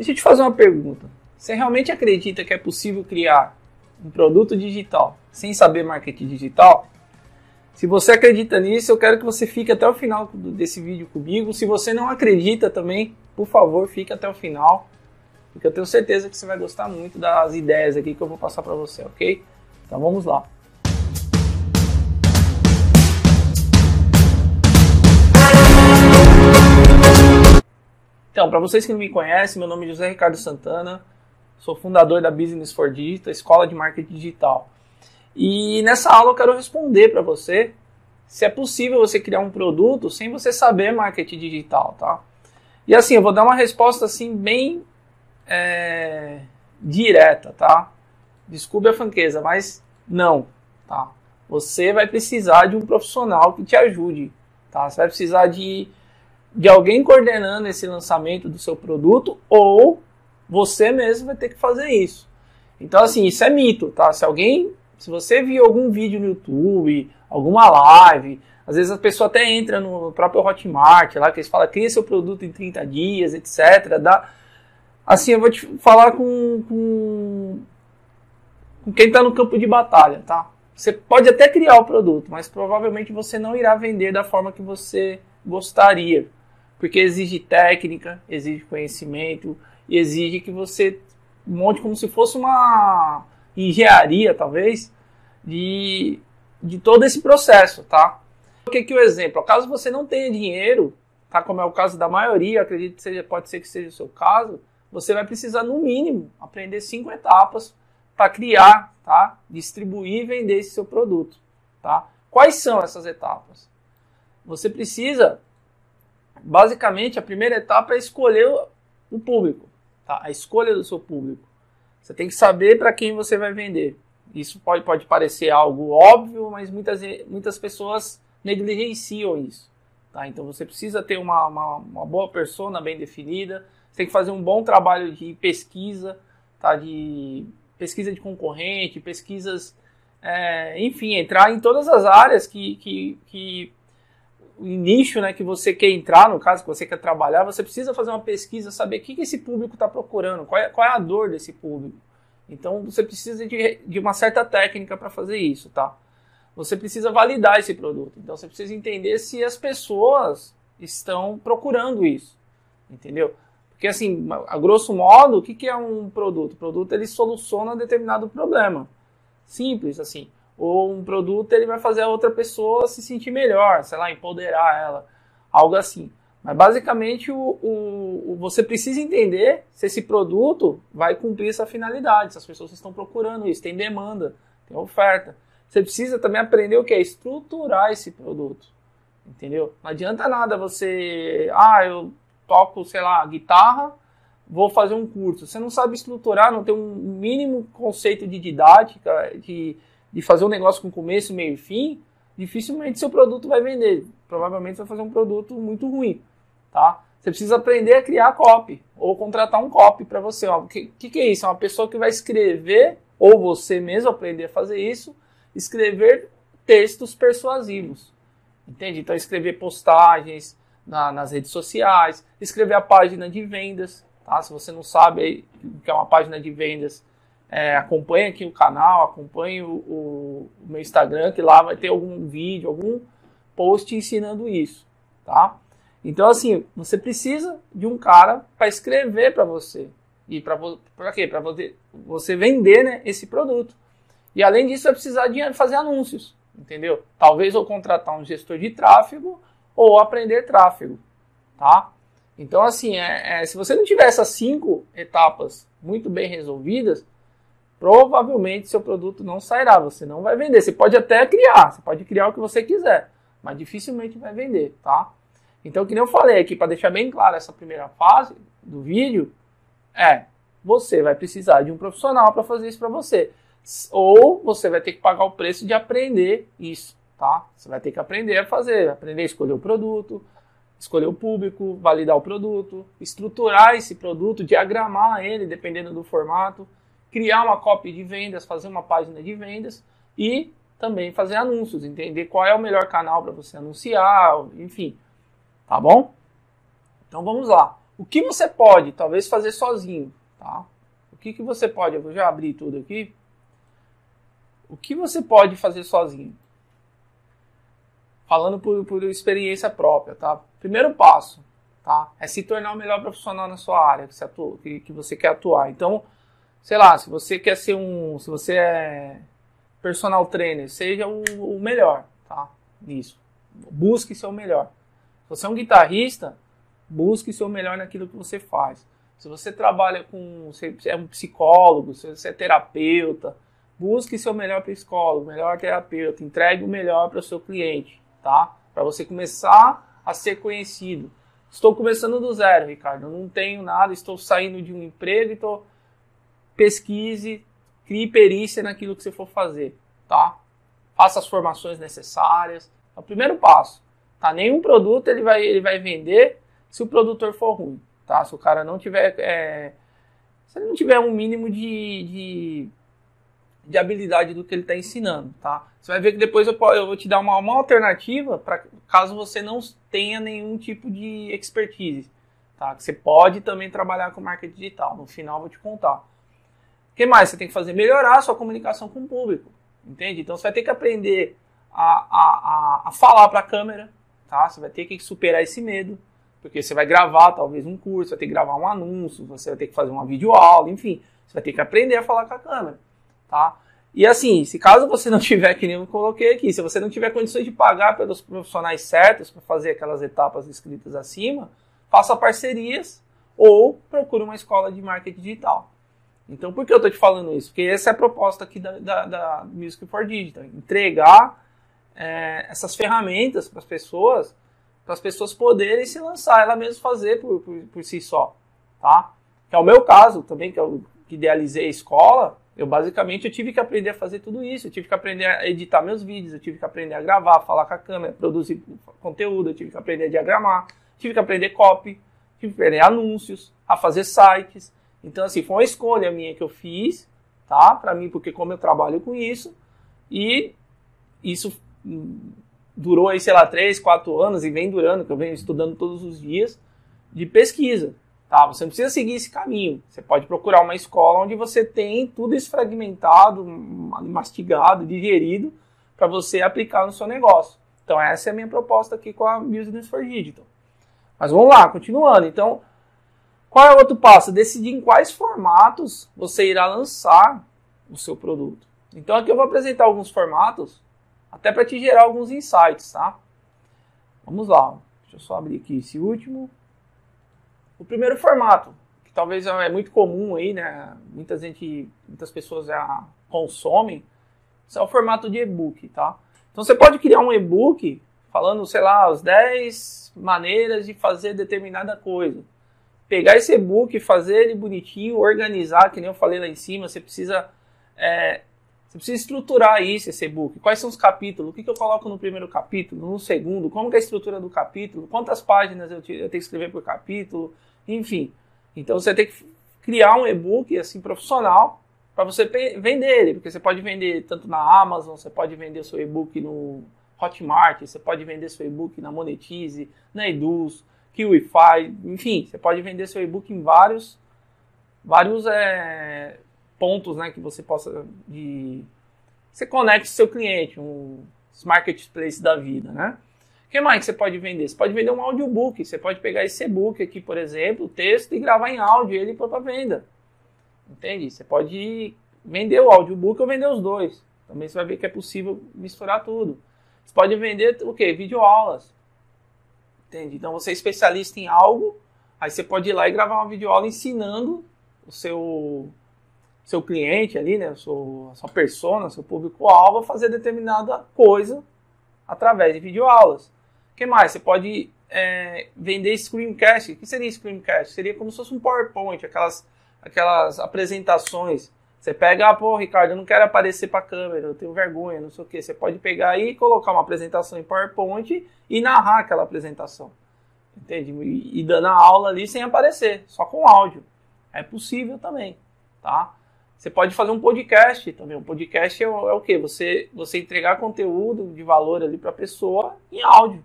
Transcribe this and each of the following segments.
Deixa eu te fazer uma pergunta. Você realmente acredita que é possível criar um produto digital sem saber marketing digital? Se você acredita nisso, eu quero que você fique até o final desse vídeo comigo. Se você não acredita também, por favor, fique até o final, porque eu tenho certeza que você vai gostar muito das ideias aqui que eu vou passar para você, ok? Então vamos lá. Então, para vocês que não me conhecem, meu nome é José Ricardo Santana, sou fundador da Business for Digital, escola de marketing digital. E nessa aula eu quero responder para você se é possível você criar um produto sem você saber marketing digital, tá? E assim, eu vou dar uma resposta assim bem é, direta, tá? Desculpe a franqueza, mas não, tá? Você vai precisar de um profissional que te ajude, tá? Você vai precisar de de alguém coordenando esse lançamento do seu produto ou você mesmo vai ter que fazer isso. Então, assim, isso é mito, tá? Se alguém, se você viu algum vídeo no YouTube, alguma live, às vezes a pessoa até entra no próprio Hotmart, lá que eles falam, cria seu produto em 30 dias, etc. Dá... Assim, eu vou te falar com, com, com quem está no campo de batalha, tá? Você pode até criar o produto, mas provavelmente você não irá vender da forma que você gostaria porque exige técnica, exige conhecimento e exige que você monte como se fosse uma engenharia, talvez, de, de todo esse processo, tá? O que que o exemplo? Caso você não tenha dinheiro, tá? Como é o caso da maioria, acredito que seja, pode ser que seja o seu caso, você vai precisar no mínimo aprender cinco etapas para criar, tá? Distribuir e vender esse seu produto, tá? Quais são essas etapas? Você precisa basicamente a primeira etapa é escolher o público, tá? a escolha do seu público. Você tem que saber para quem você vai vender. Isso pode, pode parecer algo óbvio, mas muitas, muitas pessoas negligenciam isso. Tá? Então você precisa ter uma, uma, uma boa persona bem definida, você tem que fazer um bom trabalho de pesquisa, tá? de pesquisa de concorrente, pesquisas, é, enfim, entrar em todas as áreas que, que, que nicho né, que você quer entrar, no caso que você quer trabalhar, você precisa fazer uma pesquisa, saber o que, que esse público está procurando, qual é, qual é a dor desse público. Então você precisa de, de uma certa técnica para fazer isso, tá? Você precisa validar esse produto. Então você precisa entender se as pessoas estão procurando isso, entendeu? Porque assim, a grosso modo, o que, que é um produto? O produto ele soluciona determinado problema. Simples assim ou um produto ele vai fazer a outra pessoa se sentir melhor, sei lá, empoderar ela, algo assim. Mas basicamente o, o, você precisa entender se esse produto vai cumprir essa finalidade, se as pessoas estão procurando isso, tem demanda, tem oferta. Você precisa também aprender o que é estruturar esse produto, entendeu? Não adianta nada você, ah, eu toco, sei lá, guitarra, vou fazer um curso. Você não sabe estruturar, não tem um mínimo conceito de didática, de de fazer um negócio com começo, meio e fim, dificilmente seu produto vai vender. Provavelmente vai fazer um produto muito ruim, tá? Você precisa aprender a criar copy ou contratar um copy para você. O que, que, é isso? É uma pessoa que vai escrever, ou você mesmo aprender a fazer isso, escrever textos persuasivos. Entende? Então, escrever postagens na, nas redes sociais, escrever a página de vendas. Tá? Se você não sabe o que é uma página de vendas, é, acompanhe aqui o canal, acompanhe o, o, meu Instagram, que lá vai ter algum vídeo, algum post ensinando isso, tá? Então, assim, você precisa de um cara para escrever para você. E para quê? Para você, você vender né, esse produto. E além disso, vai precisar de fazer anúncios, entendeu? Talvez ou contratar um gestor de tráfego ou aprender tráfego, tá? Então, assim, é, é, se você não tiver essas cinco etapas muito bem resolvidas, provavelmente seu produto não sairá, você não vai vender. Você pode até criar, você pode criar o que você quiser, mas dificilmente vai vender, tá? Então, que nem eu falei aqui, para deixar bem claro essa primeira fase do vídeo, é, você vai precisar de um profissional para fazer isso para você. Ou você vai ter que pagar o preço de aprender isso, tá? Você vai ter que aprender a fazer, aprender a escolher o produto, escolher o público, validar o produto, estruturar esse produto, diagramar ele, dependendo do formato criar uma copy de vendas, fazer uma página de vendas e também fazer anúncios, entender qual é o melhor canal para você anunciar, enfim. Tá bom? Então vamos lá. O que você pode, talvez, fazer sozinho, tá? O que, que você pode, eu vou já abrir tudo aqui. O que você pode fazer sozinho? Falando por, por experiência própria, tá? Primeiro passo, tá? É se tornar o melhor profissional na sua área que você, atua, que, que você quer atuar. Então, sei lá, se você quer ser um, se você é personal trainer, seja o, o melhor, tá? Nisso. Busque ser o melhor. Se você é um guitarrista, busque ser o melhor naquilo que você faz. Se você trabalha com, você é um psicólogo, se você é terapeuta, busque ser o melhor psicólogo, melhor terapeuta, entregue o melhor para o seu cliente, tá? Para você começar a ser conhecido. Estou começando do zero, Ricardo. Eu não tenho nada, estou saindo de um emprego, então pesquise, crie perícia naquilo que você for fazer, tá? Faça as formações necessárias. É o primeiro passo, tá? Nenhum produto ele vai, ele vai vender se o produtor for ruim, tá? Se o cara não tiver, é, se ele não tiver um mínimo de, de, de habilidade do que ele está ensinando, tá? Você vai ver que depois eu, eu vou te dar uma, uma alternativa para caso você não tenha nenhum tipo de expertise, tá? Que você pode também trabalhar com marketing digital. No final eu vou te contar que mais você tem que fazer? Melhorar a sua comunicação com o público, entende? Então você vai ter que aprender a, a, a, a falar para a câmera, tá? Você vai ter que superar esse medo, porque você vai gravar talvez um curso, vai ter que gravar um anúncio, você vai ter que fazer uma videoaula, enfim, você vai ter que aprender a falar com a câmera, tá? E assim, se caso você não tiver, que nem eu coloquei aqui, se você não tiver condições de pagar pelos profissionais certos para fazer aquelas etapas escritas acima, faça parcerias ou procure uma escola de marketing digital. Então, por que eu estou te falando isso? Porque essa é a proposta aqui da, da, da Music for Digital, entregar é, essas ferramentas para as pessoas, para as pessoas poderem se lançar, ela mesma fazer por, por, por, si só, tá? Que é o meu caso também, que eu que idealizei a escola, eu basicamente eu tive que aprender a fazer tudo isso, eu tive que aprender a editar meus vídeos, eu tive que aprender a gravar, falar com a câmera, produzir conteúdo, eu tive que aprender a diagramar, tive que aprender copy, tive que aprender anúncios, a fazer sites, então, assim, foi uma escolha minha que eu fiz, tá? Para mim, porque como eu trabalho com isso, e isso durou aí, sei lá, três, quatro anos, e vem durando, que eu venho estudando todos os dias, de pesquisa, tá? Você não precisa seguir esse caminho. Você pode procurar uma escola onde você tem tudo isso fragmentado, mastigado, digerido, para você aplicar no seu negócio. Então, essa é a minha proposta aqui com a Business for Digital. Mas vamos lá, continuando. Então, qual é o outro passo? Decidir em quais formatos você irá lançar o seu produto. Então aqui eu vou apresentar alguns formatos, até para te gerar alguns insights, tá? Vamos lá. Deixa eu só abrir aqui esse último. O primeiro formato, que talvez é muito comum aí, né? Muita gente, muitas pessoas já consomem, é o formato de e-book, tá? Então você pode criar um e-book falando, sei lá, as 10 maneiras de fazer determinada coisa pegar esse e-book, fazer ele bonitinho, organizar, que nem eu falei lá em cima, você precisa, é, você precisa estruturar isso, esse e-book. Quais são os capítulos? O que, que eu coloco no primeiro capítulo, no segundo? Como é a estrutura do capítulo? Quantas páginas eu, eu tenho que escrever por capítulo? Enfim. Então você tem que criar um e-book assim profissional para você vender ele, porque você pode vender tanto na Amazon, você pode vender seu e-book no Hotmart, você pode vender seu e-book na Monetize, na Eduz, Kiwify, enfim, você pode vender seu e-book em vários, vários é, pontos, né, que você possa de você conecte seu cliente, um marketplace da vida, né? O que mais que você pode vender? Você pode vender um audiobook, você pode pegar esse e-book aqui, por exemplo, o texto e gravar em áudio ele para venda. Entende? Você pode vender o audiobook ou vender os dois. Também você vai ver que é possível misturar tudo. Você pode vender o quê? Videoaulas. Entende? Então você é especialista em algo, aí você pode ir lá e gravar uma videoaula ensinando o seu seu cliente ali, né, a sua, sua persona, seu público-alvo a fazer determinada coisa através de videoaulas. O que mais? Você pode é, vender screencast. O que seria screencast? Seria como se fosse um PowerPoint, aquelas, aquelas apresentações você pega, ah, pô, Ricardo, eu não quero aparecer para a câmera, eu tenho vergonha, não sei o que. Você pode pegar e colocar uma apresentação em PowerPoint e narrar aquela apresentação. Entende? E, e dando a aula ali sem aparecer, só com áudio. É possível também, tá? Você pode fazer um podcast também. Um podcast é, o, é o quê? Você, você entregar conteúdo de valor ali para a pessoa em áudio.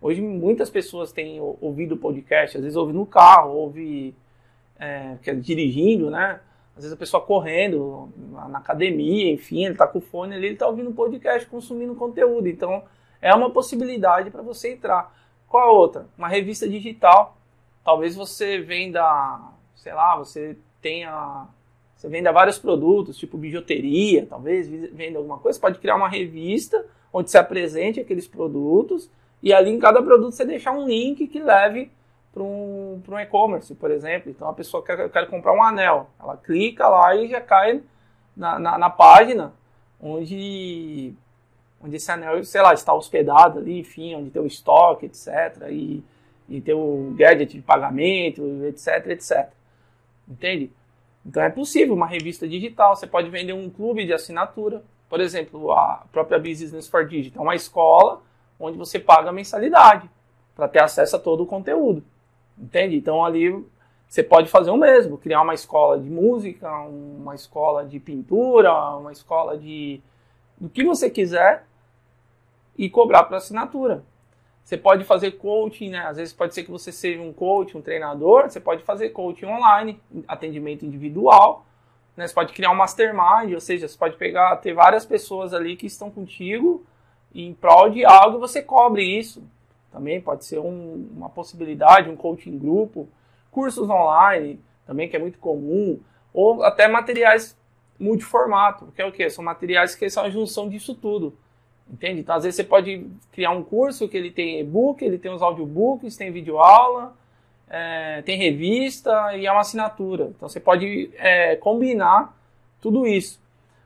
Hoje muitas pessoas têm ouvido podcast, às vezes ouve no carro, ouve é, é dirigindo, né? Às vezes a pessoa correndo na academia, enfim, ele está com o fone ali, ele está ouvindo podcast, consumindo conteúdo. Então é uma possibilidade para você entrar. Qual a outra? Uma revista digital. Talvez você venda, sei lá, você tenha. Você venda vários produtos, tipo bijuteria, talvez venda alguma coisa. Você pode criar uma revista onde se apresente aqueles produtos e ali em cada produto você deixar um link que leve para um, um e-commerce, por exemplo. Então a pessoa quer, quer comprar um anel, ela clica lá e já cai na, na, na página onde, onde esse anel, sei lá, está hospedado ali, enfim, onde tem o estoque, etc. E, e tem o gadget de pagamento, etc, etc. Entende? Então é possível uma revista digital, você pode vender um clube de assinatura. Por exemplo, a própria Business for Digital, uma escola onde você paga mensalidade para ter acesso a todo o conteúdo. Entende? Então ali você pode fazer o mesmo, criar uma escola de música, uma escola de pintura, uma escola de do que você quiser e cobrar por assinatura. Você pode fazer coaching, né? Às vezes pode ser que você seja um coach, um treinador, você pode fazer coaching online, atendimento individual, né? Você pode criar um mastermind, ou seja, você pode pegar, ter várias pessoas ali que estão contigo em prol de algo e você cobre isso. Também pode ser um, uma possibilidade, um coaching grupo, cursos online, também que é muito comum, ou até materiais multiformato, que é o que? São materiais que são a junção disso tudo. Entende? Então, às vezes você pode criar um curso que ele tem e-book, ele tem os audiobooks, tem videoaula, é, tem revista e é uma assinatura. Então, você pode é, combinar tudo isso.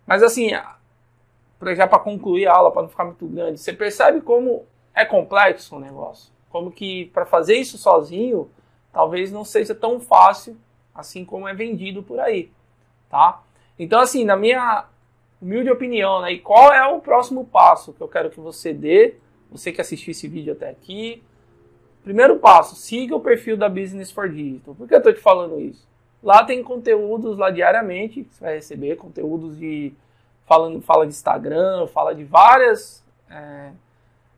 Mas, assim, já para concluir a aula, para não ficar muito grande, você percebe como é complexo o negócio. Como que para fazer isso sozinho, talvez não seja tão fácil assim como é vendido por aí, tá? Então, assim, na minha humilde opinião, né, e qual é o próximo passo que eu quero que você dê, você que assistiu esse vídeo até aqui. Primeiro passo, siga o perfil da Business for Digital. Por que eu estou te falando isso? Lá tem conteúdos lá diariamente, você vai receber conteúdos de falando, fala de Instagram, fala de várias é,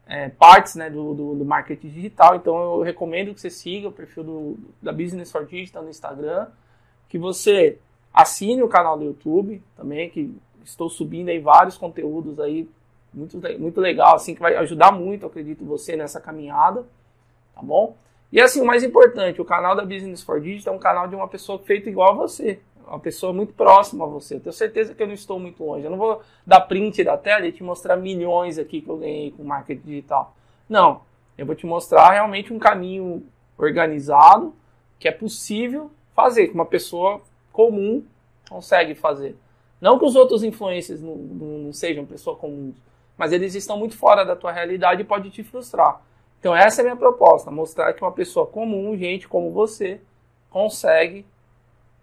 é, partes né, do, do, do, marketing digital. Então eu recomendo que você siga o perfil do, da Business for Digital no Instagram, que você assine o canal do YouTube também, que estou subindo aí vários conteúdos aí muito, muito legal, assim, que vai ajudar muito, acredito, você nessa caminhada, tá bom? E assim, o mais importante, o canal da Business for Digital é um canal de uma pessoa feita igual a você uma pessoa muito próxima a você. Eu tenho certeza que eu não estou muito longe. Eu não vou dar print da tela e te mostrar milhões aqui que eu ganhei com marketing digital. Não. Eu vou te mostrar realmente um caminho organizado que é possível fazer, que uma pessoa comum consegue fazer. Não que os outros influencers não, não sejam pessoas comuns, mas eles estão muito fora da tua realidade e pode te frustrar. Então essa é a minha proposta, mostrar que uma pessoa comum, gente como você, consegue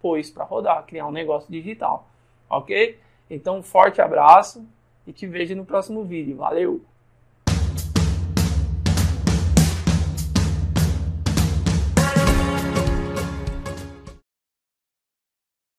pôs para rodar, criar um negócio digital. Ok? Então, um forte abraço e te vejo no próximo vídeo. Valeu!